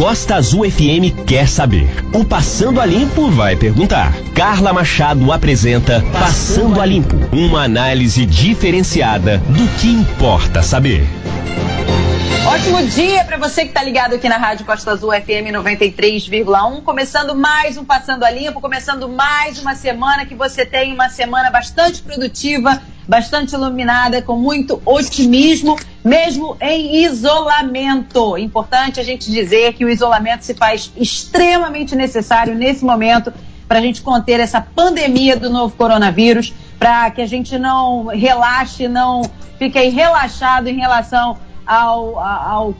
Costa Azul FM quer saber. O Passando a Limpo vai perguntar. Carla Machado apresenta Passando a Limpo, uma análise diferenciada do que importa saber. Ótimo dia para você que está ligado aqui na Rádio Costa Azul FM 93,1, começando mais um Passando a Limpo, começando mais uma semana que você tem uma semana bastante produtiva, bastante iluminada, com muito otimismo, mesmo em isolamento. Importante a gente dizer que o isolamento se faz extremamente necessário nesse momento para a gente conter essa pandemia do novo coronavírus, para que a gente não relaxe, não fique aí relaxado em relação ao, ao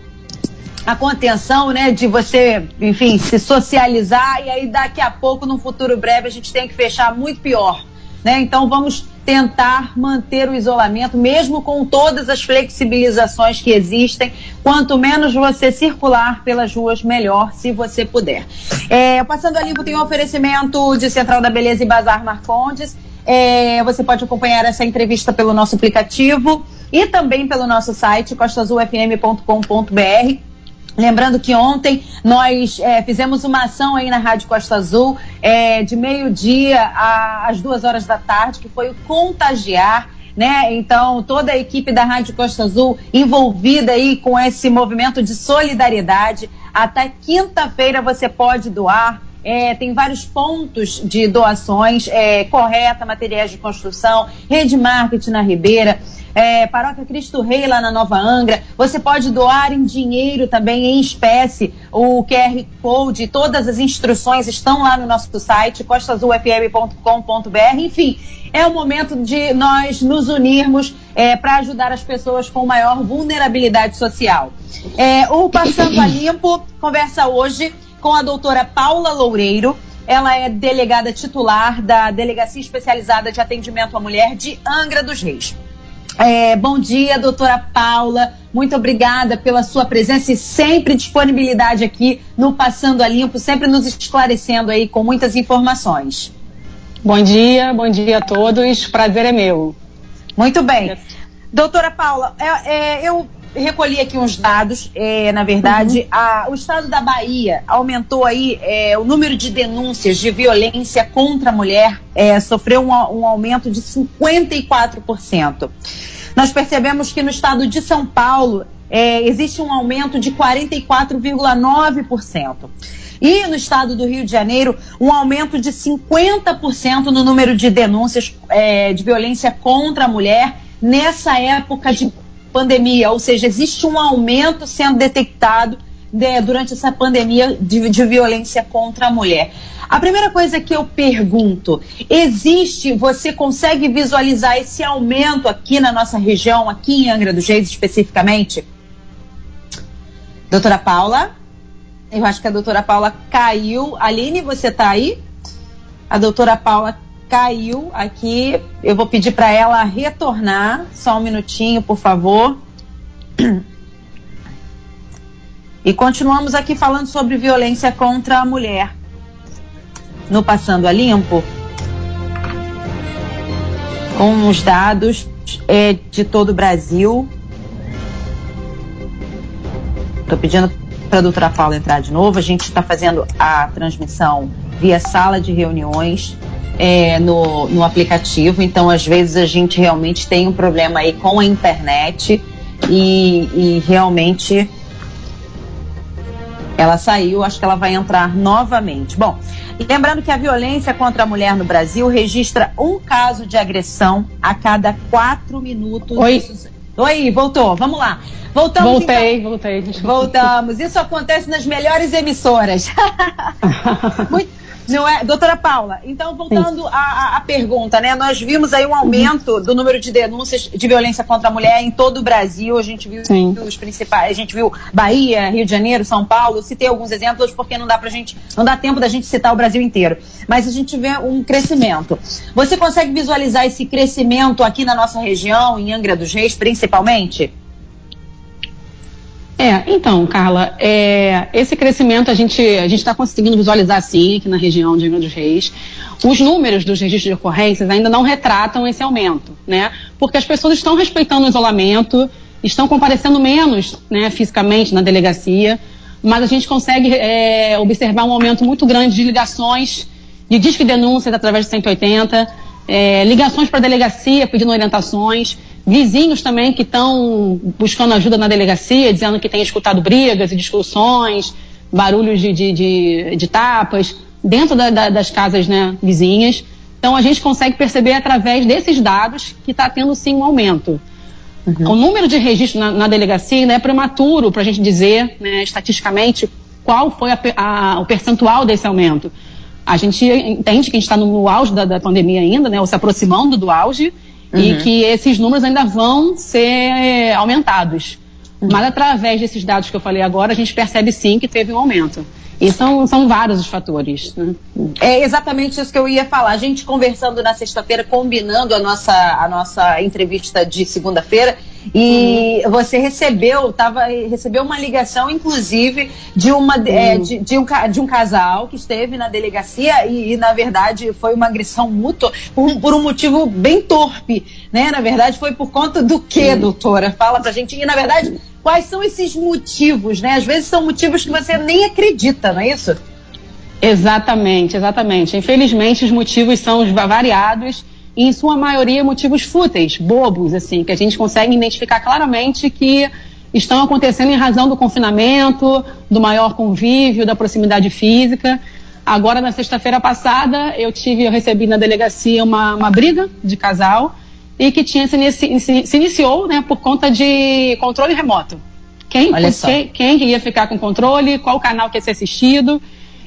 a contenção, né, de você, enfim, se socializar e aí daqui a pouco, num futuro breve, a gente tem que fechar muito pior, né? Então vamos tentar manter o isolamento, mesmo com todas as flexibilizações que existem. Quanto menos você circular pelas ruas, melhor, se você puder. É, passando a limpo, tem um oferecimento de Central da Beleza e Bazar Marcondes. É, você pode acompanhar essa entrevista pelo nosso aplicativo e também pelo nosso site costazulfm.com.br. Lembrando que ontem nós é, fizemos uma ação aí na Rádio Costa Azul, é, de meio-dia às duas horas da tarde, que foi o Contagiar. Né? Então, toda a equipe da Rádio Costa Azul envolvida aí com esse movimento de solidariedade. Até quinta-feira você pode doar é, tem vários pontos de doações, é, correta, materiais de construção, rede marketing na Ribeira, é, Paróquia Cristo Rei lá na Nova Angra. Você pode doar em dinheiro também, em espécie. O QR Code, todas as instruções estão lá no nosso site, costazulfm.com.br. Enfim, é o momento de nós nos unirmos é, para ajudar as pessoas com maior vulnerabilidade social. É, o Passando a Limpo conversa hoje com a doutora Paula Loureiro. Ela é delegada titular da Delegacia Especializada de Atendimento à Mulher de Angra dos Reis. É, bom dia, doutora Paula. Muito obrigada pela sua presença e sempre disponibilidade aqui no Passando a Limpo, sempre nos esclarecendo aí com muitas informações. Bom dia, bom dia a todos. Prazer é meu. Muito bem. Doutora Paula, é, é, eu recolhi aqui uns dados, é, na verdade, uhum. a, o estado da Bahia aumentou aí é, o número de denúncias de violência contra a mulher, é, sofreu um, um, aumento de 54%. Nós percebemos que no estado de São Paulo é, existe um aumento de 44,9%. E no estado do Rio de Janeiro, um aumento de 50% no número de denúncias é, de violência contra a mulher nessa época de pandemia, ou seja, existe um aumento sendo detectado de, durante essa pandemia de, de, violência contra a mulher. A primeira coisa que eu pergunto, existe, você consegue visualizar esse aumento aqui na nossa região, aqui em Angra dos Reis especificamente? Doutora Paula? Eu acho que a doutora Paula caiu. Aline, você está aí? A doutora Paula caiu aqui. Eu vou pedir para ela retornar. Só um minutinho, por favor. E continuamos aqui falando sobre violência contra a mulher. No Passando a Limpo, com os dados é, de todo o Brasil. Estou pedindo para a doutora Paula entrar de novo. A gente está fazendo a transmissão via sala de reuniões é, no, no aplicativo, então às vezes a gente realmente tem um problema aí com a internet e, e realmente ela saiu, acho que ela vai entrar novamente. Bom, lembrando que a violência contra a mulher no Brasil registra um caso de agressão a cada quatro minutos. Oi. Oi, voltou. Vamos lá. Voltamos. Voltei, então. voltei. Voltamos. Isso acontece nas melhores emissoras. Muito, não é, doutora Paula, então voltando à, pergunta, né? Nós vimos aí um aumento do número de denúncias de violência contra a mulher em todo o Brasil. A gente viu Sim. os principais, a gente viu Bahia, Rio de Janeiro, São Paulo. Citei alguns exemplos porque não dá pra gente, não dá tempo da gente citar o Brasil inteiro. Mas a gente vê um crescimento. Você consegue visualizar esse crescimento aqui na nossa região, em Angra dos Reis, principalmente? É, então, Carla, é, esse crescimento a gente a está conseguindo visualizar sim aqui na região de Angra dos Reis. Os números dos registros de ocorrências ainda não retratam esse aumento, né? Porque as pessoas estão respeitando o isolamento, estão comparecendo menos, né, fisicamente na delegacia, mas a gente consegue é, observar um aumento muito grande de ligações, de disque denúncias através de 180, é, ligações para a delegacia pedindo orientações, vizinhos também que estão buscando ajuda na delegacia, dizendo que têm escutado brigas e discussões, barulhos de, de, de, de tapas, dentro da, da, das casas né, vizinhas. Então a gente consegue perceber através desses dados que está tendo sim um aumento. Uhum. O número de registros na, na delegacia ainda é prematuro para a gente dizer, né, estatisticamente, qual foi a, a, o percentual desse aumento. A gente entende que a gente está no auge da, da, pandemia ainda, né, ou se aproximando do auge, uhum. e que esses números ainda vão ser aumentados. Uhum. Mas através desses dados que eu falei agora, a gente percebe sim que teve um aumento. E são, são vários os fatores. Né? É exatamente isso que eu ia falar. A gente conversando na sexta-feira, combinando a nossa, a nossa entrevista de segunda-feira, e uhum. você recebeu, tava, recebeu uma ligação, inclusive, de, uma, uhum. é, de, de, um, de um casal que esteve na delegacia e, e na verdade, foi uma agressão mútua por, por, um motivo bem torpe, né? Na verdade, foi por conta do quê, uhum. doutora? Fala pra gente. E, na verdade, quais são esses motivos, né? Às vezes são motivos que você nem acredita, não é isso? Exatamente, exatamente. Infelizmente, os motivos são variados e, em sua maioria, motivos fúteis, bobos, assim, que a gente consegue identificar claramente que estão acontecendo em razão do confinamento, do maior convívio, da proximidade física. Agora, na sexta-feira passada, eu tive, eu recebi na delegacia uma, uma briga de casal e que tinha se, se, se iniciou né, por conta de controle remoto. Quem, quem, quem ia ficar com controle, qual canal que ia ser assistido.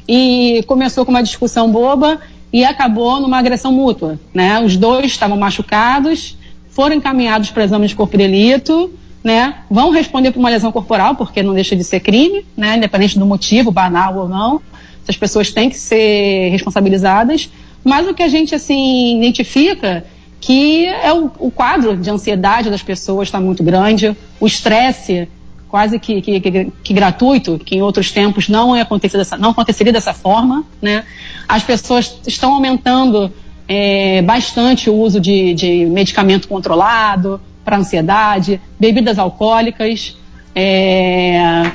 E começou com uma discussão boba e acabou numa agressão mútua. Né? Os dois estavam machucados, foram encaminhados para exame de corpo de delito, né? vão responder por uma lesão corporal, porque não deixa de ser crime, né? independente do motivo, banal ou não. Essas pessoas têm que ser responsabilizadas. Mas o que a gente assim identifica que é o, o quadro de ansiedade das pessoas está muito grande, o estresse quase que, que, que, que, gratuito, que em outros tempos não, é acontecer dessa, não aconteceria dessa forma. Né? As pessoas estão aumentando é, bastante o uso de, de medicamento controlado para ansiedade, bebidas alcoólicas, é,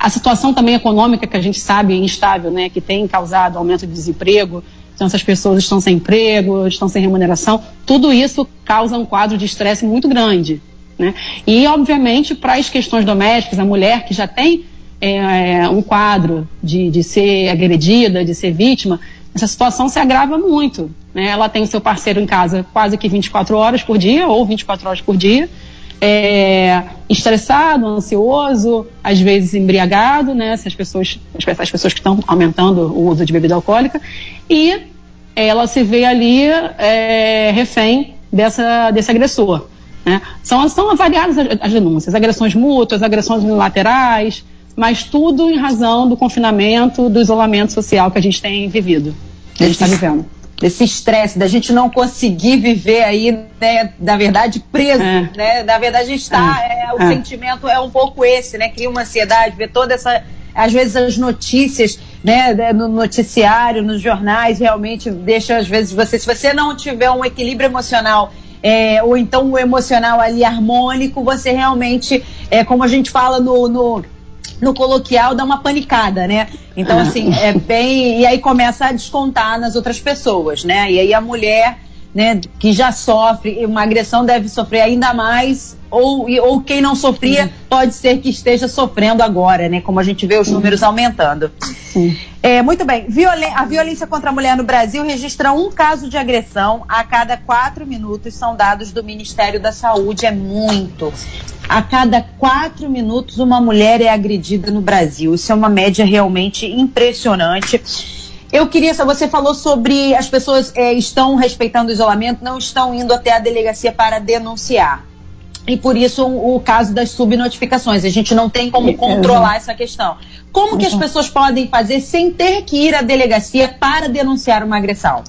a situação também econômica que a gente sabe instável, né, que tem causado aumento de desemprego, então essas pessoas estão sem emprego, estão sem remuneração, tudo isso causa um quadro de estresse muito grande. Né? E, obviamente, para as questões domésticas, a mulher que já tem é, um quadro de, de ser agredida, de ser vítima, essa situação se agrava muito. Né? Ela tem o seu parceiro em casa quase que 24 horas por dia, ou 24 horas por dia, é, estressado, ansioso, às vezes embriagado, né? Essas pessoas, as pessoas que estão aumentando o uso de bebida alcoólica, e ela se vê ali é, refém dessa, desse agressor. Né? São, são variadas as denúncias, agressões mútuas, agressões unilaterais, mas tudo em razão do confinamento, do isolamento social que a gente tem vivido, que a gente está vivendo desse estresse, da gente não conseguir viver aí, né, da verdade, preso, é. né? Da verdade, a gente está, é. é, o é. sentimento é um pouco esse, né? Cria uma ansiedade, ver toda essa, às vezes as notícias, né, né, no noticiário, nos jornais, realmente deixa, às vezes, você, se você não tiver um equilíbrio emocional é, ou então o emocional ali harmônico, você realmente, é, como a gente fala no, no no coloquial dá uma panicada, né? Então, assim, é bem. E aí começa a descontar nas outras pessoas, né? E aí a mulher, né, que já sofre uma agressão deve sofrer ainda mais, ou, ou quem não sofria pode ser que esteja sofrendo agora, né? Como a gente vê os números aumentando. É, muito bem. Violen a violência contra a mulher no Brasil registra um caso de agressão a cada quatro minutos, são dados do Ministério da Saúde. É muito. A cada quatro minutos, uma mulher é agredida no Brasil. Isso é uma média realmente impressionante. Eu queria, você falou sobre as pessoas é, estão respeitando o isolamento, não estão indo até a delegacia para denunciar. E por isso o, caso das subnotificações. A gente não tem como controlar essa questão. Como que as pessoas podem fazer sem ter que ir à delegacia para denunciar uma agressão?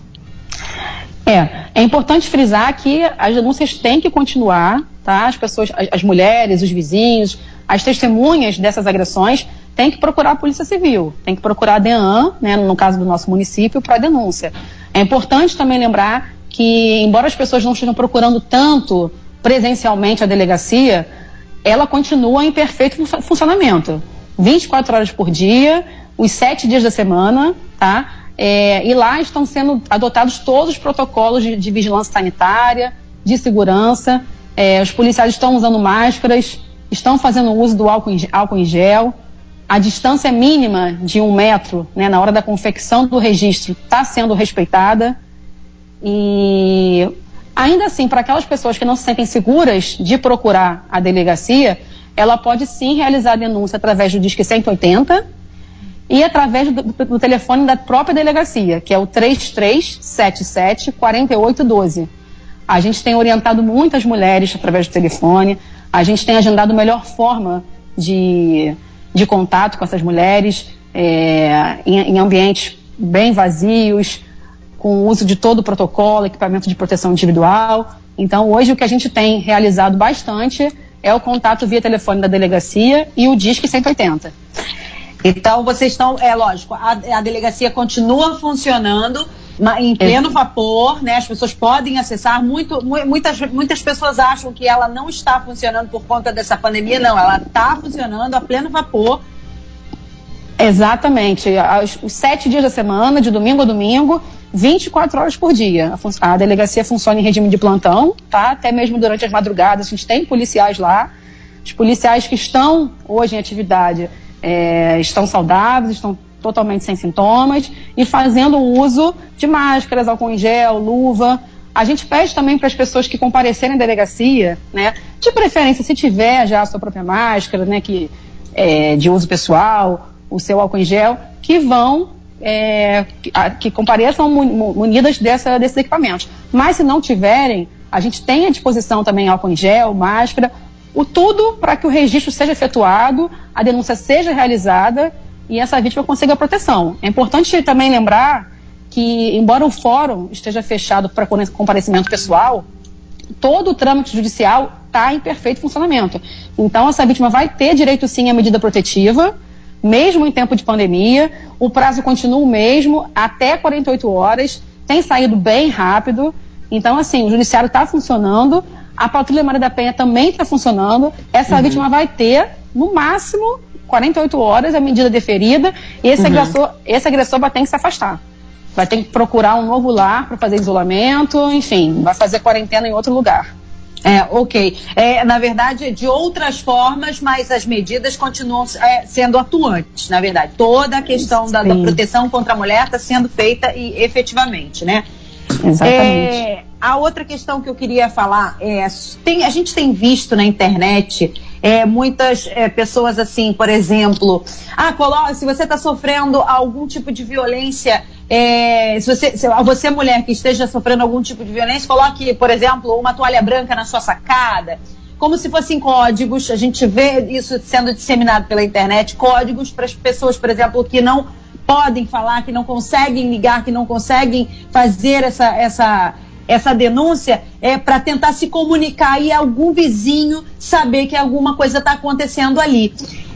É, é importante frisar que as denúncias têm que continuar, tá? As pessoas, as, as mulheres, os vizinhos, as testemunhas dessas agressões têm que procurar a Polícia Civil, tem que procurar a DEAN, né, no caso do nosso município, para denúncia. É importante também lembrar que, embora as pessoas não estejam procurando tanto presencialmente a delegacia, ela continua em perfeito funcionamento. 24 horas por dia, os sete dias da semana, tá? É, e lá estão sendo adotados todos os protocolos de, de vigilância sanitária, de segurança. É, os policiais estão usando máscaras, estão fazendo uso do álcool em, álcool em gel. A distância mínima de um metro né, na hora da confecção do registro está sendo respeitada. E ainda assim, para aquelas pessoas que não se sentem seguras de procurar a delegacia, ela pode sim realizar a denúncia através do Disque 180 e através do, do, telefone da própria delegacia, que é o 3377 4812. A gente tem orientado muitas mulheres através do telefone, a gente tem agendado a melhor forma de, de contato com essas mulheres é, em, em ambientes bem vazios, com o uso de todo o protocolo, equipamento de proteção individual. Então, hoje o que a gente tem realizado bastante é o contato via telefone da delegacia e o Disque 180. Então, vocês estão, é lógico, a, a delegacia continua funcionando em pleno vapor, né? As pessoas podem acessar. Muito, muitas, muitas pessoas acham que ela não está funcionando por conta dessa pandemia. Não, ela está funcionando a pleno vapor. Exatamente. Os sete dias da semana, de domingo a domingo, 24 horas por dia. A, a delegacia funciona em regime de plantão, tá? Até mesmo durante as madrugadas, a gente tem policiais lá. Os policiais que estão hoje em atividade é, estão saudáveis, estão totalmente sem sintomas e fazendo uso de máscaras, álcool em gel, luva. A gente pede também para as pessoas que comparecerem à delegacia, né, de preferência, se tiver já a sua própria máscara, né, que, é, de uso pessoal, o seu álcool em gel, que vão, é, que, que, compareçam munidas dessa, desses equipamentos. Mas se não tiverem, a gente tem à disposição também álcool em gel, máscara, o tudo para que o registro seja efetuado, a denúncia seja realizada e essa vítima consiga proteção. É importante também lembrar que, embora o fórum esteja fechado para comparecimento pessoal, todo o trâmite judicial está em perfeito funcionamento. Então, essa vítima vai ter direito sim à medida protetiva, mesmo em tempo de pandemia. O prazo continua o mesmo, até 48 horas, tem saído bem rápido. Então, assim, o judiciário está funcionando. A Patrulha Maria da Penha também está funcionando. Essa uhum. vítima vai ter, no máximo, 48 horas a medida deferida e esse, uhum. agressor, esse agressor vai ter que se afastar. Vai ter que procurar um novo lar para fazer isolamento, enfim, vai fazer quarentena em outro lugar. É, ok. É, na verdade, de outras formas, mas as medidas continuam é, sendo atuantes, na verdade. Toda a questão da, da, proteção contra a mulher está sendo feita e efetivamente, né? Exatamente. É, a outra questão que eu queria falar é: tem, a gente tem visto na internet é, muitas é, pessoas assim, por exemplo, ah, coloca, se você está sofrendo algum tipo de violência, é, se você, se você mulher que esteja sofrendo algum tipo de violência, coloque, por exemplo, uma toalha branca na sua sacada, como se fossem códigos. A gente vê isso sendo disseminado pela internet, códigos para as pessoas, por exemplo, que não podem falar, que não conseguem ligar, que não conseguem fazer essa, essa essa denúncia é para tentar se comunicar e algum vizinho saber que alguma coisa está acontecendo ali.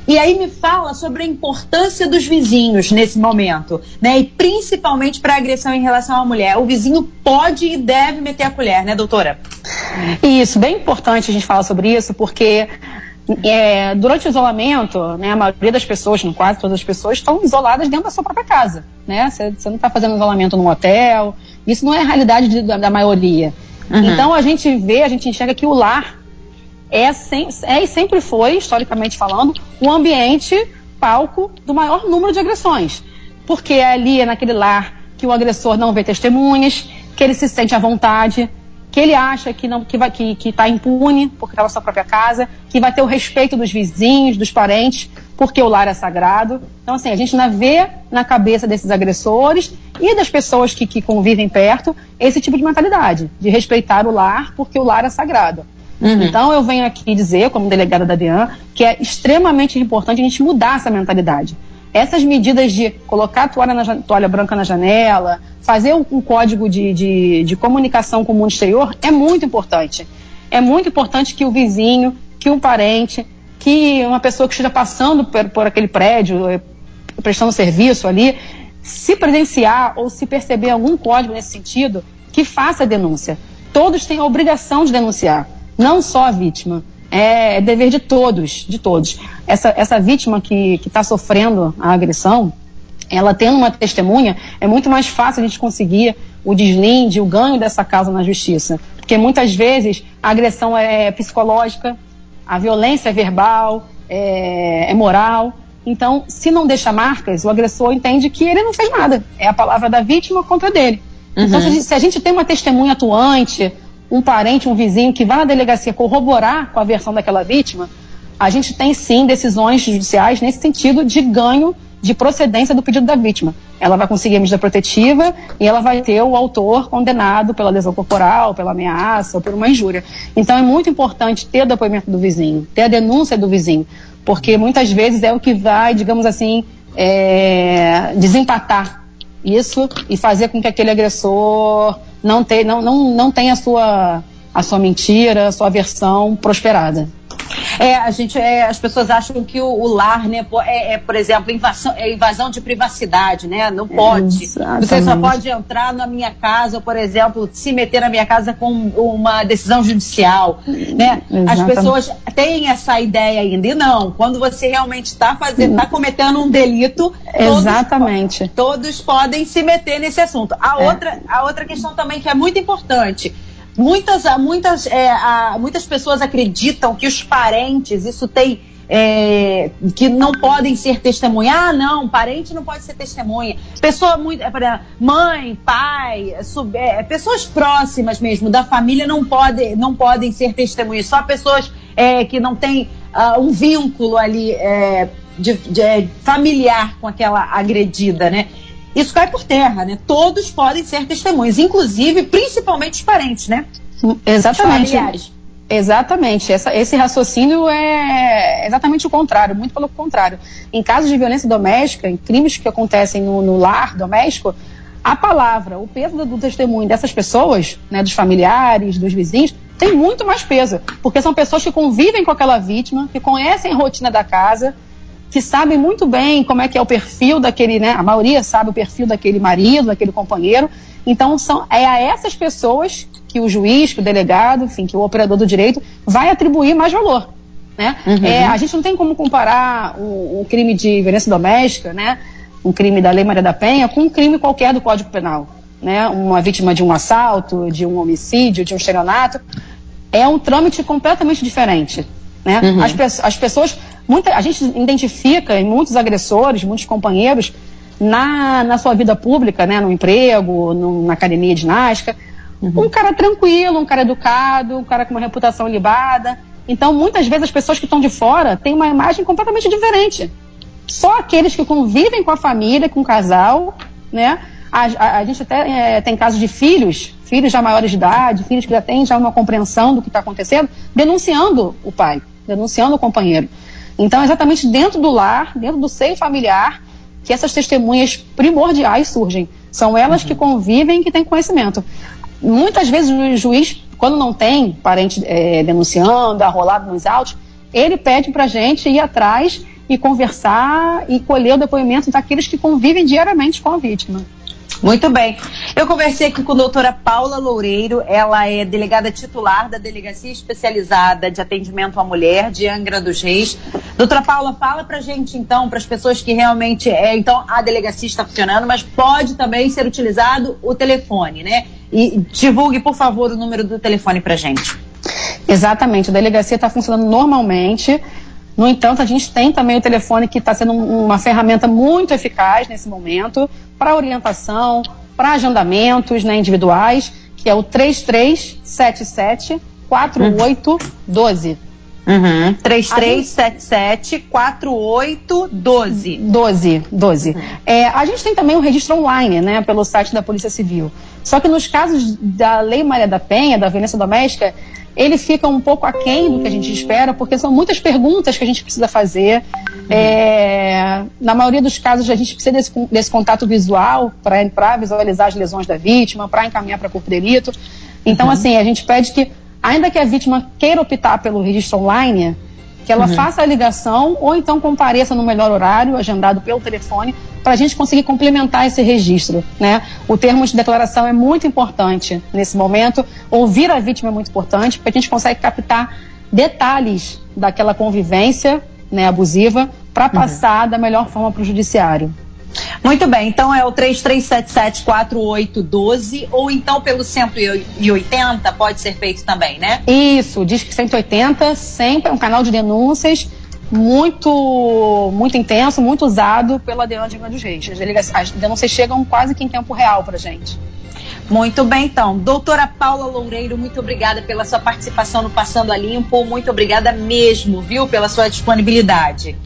E aí me fala sobre a importância dos vizinhos nesse momento, né? E principalmente para agressão em relação à mulher. O vizinho pode e deve meter a colher, né, doutora? Isso, bem importante a gente falar sobre isso, porque é, durante o isolamento, né, a maioria das pessoas, quase todas as pessoas, estão isoladas dentro da sua própria casa. Né? Você, você não está fazendo isolamento num hotel, isso não é a realidade de, da, da, maioria. Uhum. Então a gente vê, a gente enxerga que o lar é, sem, é e sempre foi, historicamente falando, o ambiente palco do maior número de agressões. Porque é ali, é naquele lar, que o agressor não vê testemunhas, que ele se sente à vontade, que ele acha que não que vai que está impune porque está na sua própria casa, que vai ter o respeito dos vizinhos, dos parentes, porque o lar é sagrado. Então, assim, a gente ainda vê na cabeça desses agressores e das pessoas que, que convivem perto esse tipo de mentalidade, de respeitar o lar porque o lar é sagrado. Uhum. Então, eu venho aqui dizer, como delegada da DEAN, que é extremamente importante a gente mudar essa mentalidade. Essas medidas de colocar a toalha, na, toalha branca na janela, fazer um, um código de, de, de, comunicação com o mundo exterior é muito importante. É muito importante que o vizinho, que um parente, que uma pessoa que esteja passando por, por aquele prédio, eh, prestando serviço ali, se presenciar ou se perceber algum código nesse sentido, que faça a denúncia. Todos têm a obrigação de denunciar, não só a vítima. É, é dever de todos, de todos. essa, essa vítima que está sofrendo a agressão, ela tendo uma testemunha, é muito mais fácil a gente conseguir o deslinde, o ganho dessa causa na justiça. Porque muitas vezes a agressão é psicológica, a violência é verbal, é, é moral. Então, se não deixa marcas, o agressor entende que ele não fez nada. É a palavra da vítima contra dele. Então, uhum. Então, se, se a gente tem uma testemunha atuante, um parente, um vizinho que vá na delegacia corroborar com a versão daquela vítima, a gente tem sim decisões judiciais nesse sentido de ganho de procedência do pedido da vítima. Ela vai conseguir a medida protetiva e ela vai ter o autor condenado pela lesão corporal, pela ameaça ou por uma injúria. Então é muito importante ter o depoimento do vizinho, ter a denúncia do vizinho, porque muitas vezes é o que vai, digamos assim, é, desempatar isso e fazer com que aquele agressor não, não, não, não tenha a sua, a sua mentira, a sua versão prosperada. É, a gente, é, as pessoas acham que o, o lar, né, é, é, por exemplo, invasão, é invasão de privacidade, né? Não pode. Exatamente. Você só pode entrar na minha casa, por exemplo, se meter na minha casa com uma decisão judicial, né? Exatamente. As pessoas têm essa ideia ainda. E não, quando você realmente está fazendo, está cometendo um delito, Exatamente. Todos, todos podem se meter nesse assunto. A, é. outra, a outra questão também que é muito importante Muitas, muitas, é, muitas pessoas acreditam que os parentes, isso tem. É, que não podem ser testemunha. Ah, não, parente não pode ser testemunha. Pessoa muito. É, mãe, pai, sub, é, pessoas próximas mesmo da família não, pode, não podem ser testemunhas. Só pessoas é, que não têm uh, um vínculo ali é, de, de, é, familiar com aquela agredida, né? Isso cai por terra, né? Todos podem ser testemunhas, inclusive, principalmente os parentes, né? Exatamente. Os Exatamente. Essa, esse raciocínio é exatamente o contrário, muito pelo contrário. Em casos de violência doméstica, em crimes que acontecem no, no lar doméstico, a palavra, o peso do, do testemunho dessas pessoas, né, dos familiares, dos vizinhos, tem muito mais peso, porque são pessoas que convivem com aquela vítima, que conhecem a rotina da casa, que sabem muito bem como é que é o perfil daquele, né? A maioria sabe o perfil daquele marido, daquele companheiro. Então são é a essas pessoas que o juiz, que o delegado, enfim, que o operador do direito vai atribuir mais valor. Né? Uhum. É, a gente não tem como comparar um, um, crime de violência doméstica, né? um crime da Lei Maria da Penha, com um crime qualquer do Código Penal. Né? Uma vítima de um assalto, de um homicídio, de um estelionato. É um trâmite completamente diferente. Né? Uhum. As, as, pessoas, muita, a gente identifica em muitos agressores, muitos companheiros, na, na sua vida pública, né? no emprego, no, na academia de ginástica, uhum. um cara tranquilo, um cara educado, um cara com uma reputação libada. Então, muitas vezes, as pessoas que estão de fora têm uma imagem completamente diferente. Só aqueles que convivem com a família, com o casal, né? A, a, a gente até é, tem casos de filhos, filhos já maiores de idade, filhos que já têm já uma compreensão do que está acontecendo, denunciando o pai denunciando o companheiro. Então, exatamente dentro do lar, dentro do seio familiar, que essas testemunhas primordiais surgem. São elas uhum. que convivem e que têm conhecimento. Muitas vezes o juiz, quando não tem parente é, denunciando, arrolado nos autos, ele pede para a gente ir atrás e conversar e colher o depoimento daqueles que convivem diariamente com a vítima. Muito bem. Eu conversei aqui com a doutora Paula Loureiro, ela é delegada titular da Delegacia Especializada de Atendimento à Mulher de Angra dos Reis. Doutora Paula, fala pra gente então, para as pessoas que realmente é, então a delegacia está funcionando, mas pode também ser utilizado o telefone, né? E divulgue, por favor, o número do telefone pra gente. Exatamente, a delegacia está funcionando normalmente. No entanto, a gente tem também o telefone que está sendo uma ferramenta muito eficaz nesse momento para orientação, para agendamentos né, individuais, que é o 3377 4812. Uhum. 3377 4812. 12, 12. Uhum. É, a gente tem também o registro online, né, pelo site da Polícia Civil. Só que nos casos da Lei Maria da Penha, da violência doméstica, ele fica um pouco aquém do que a gente espera, porque são muitas perguntas que a gente precisa fazer. É, na maioria dos casos, a gente precisa desse, desse contato visual para visualizar as lesões da vítima, para encaminhar para corpo de delito. Então, uhum. assim, a gente pede que, ainda que a vítima queira optar pelo registro online, que ela uhum. faça a ligação ou então compareça no melhor horário, agendado pelo telefone, para a gente conseguir complementar esse registro. Né? O termo de declaração é muito importante nesse momento, ouvir a vítima é muito importante, porque a gente consegue captar detalhes daquela convivência né, abusiva para uhum. passar uhum. da melhor forma para o judiciário. Muito bem, então é o 33774812 ou então pelo 180 pode ser feito também, né? Isso, diz que 180 sempre é um canal de denúncias muito muito intenso, muito usado pela DEAN de Grande Reis. As denúncias chegam quase que em tempo real para gente. Muito bem, então. Doutora Paula Loureiro, muito obrigada pela sua participação no Passando a Limpo. Muito obrigada mesmo, viu, pela sua disponibilidade.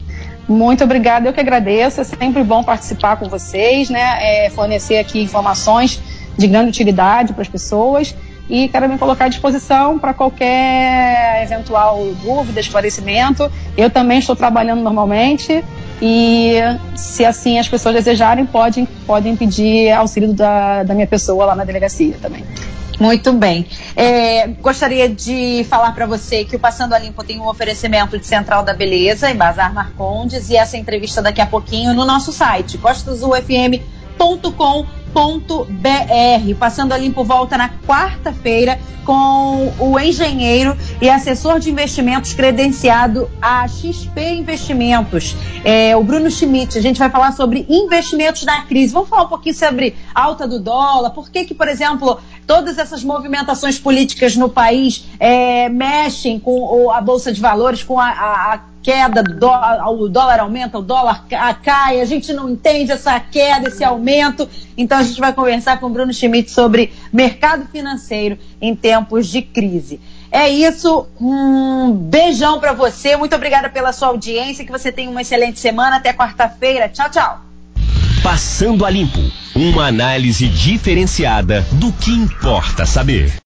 Muito obrigada, eu que agradeço. É sempre bom participar com vocês, né? É, fornecer aqui informações de grande utilidade para as pessoas e quero me colocar à disposição para qualquer eventual dúvida, esclarecimento. Eu também estou trabalhando normalmente e, se assim as pessoas desejarem, podem, podem pedir auxílio da, da minha pessoa lá na delegacia também. Muito bem. É, gostaria de falar para você que o Passando a Limpo tem um oferecimento de Central da Beleza e Bazar Marcondes e essa entrevista daqui a pouquinho no nosso site, costasufm.com.br br Passando a Limpo volta na quarta-feira com o engenheiro e assessor de investimentos credenciado a XP Investimentos, é, o Bruno Schmidt. A gente vai falar sobre investimentos na crise. Vamos falar um pouquinho sobre alta do dólar, por que que, por exemplo, todas essas movimentações políticas no país é, mexem com a Bolsa de Valores, com a, a, a queda o dólar aumenta, o dólar cai, a gente não entende essa queda, esse aumento. Então a gente vai conversar com o Bruno Schmidt sobre mercado financeiro em tempos de crise. É isso, um beijão para você, muito obrigada pela sua audiência, que você tenha uma excelente semana, até quarta-feira, tchau, tchau. Passando a Limpo, uma análise diferenciada do que importa saber.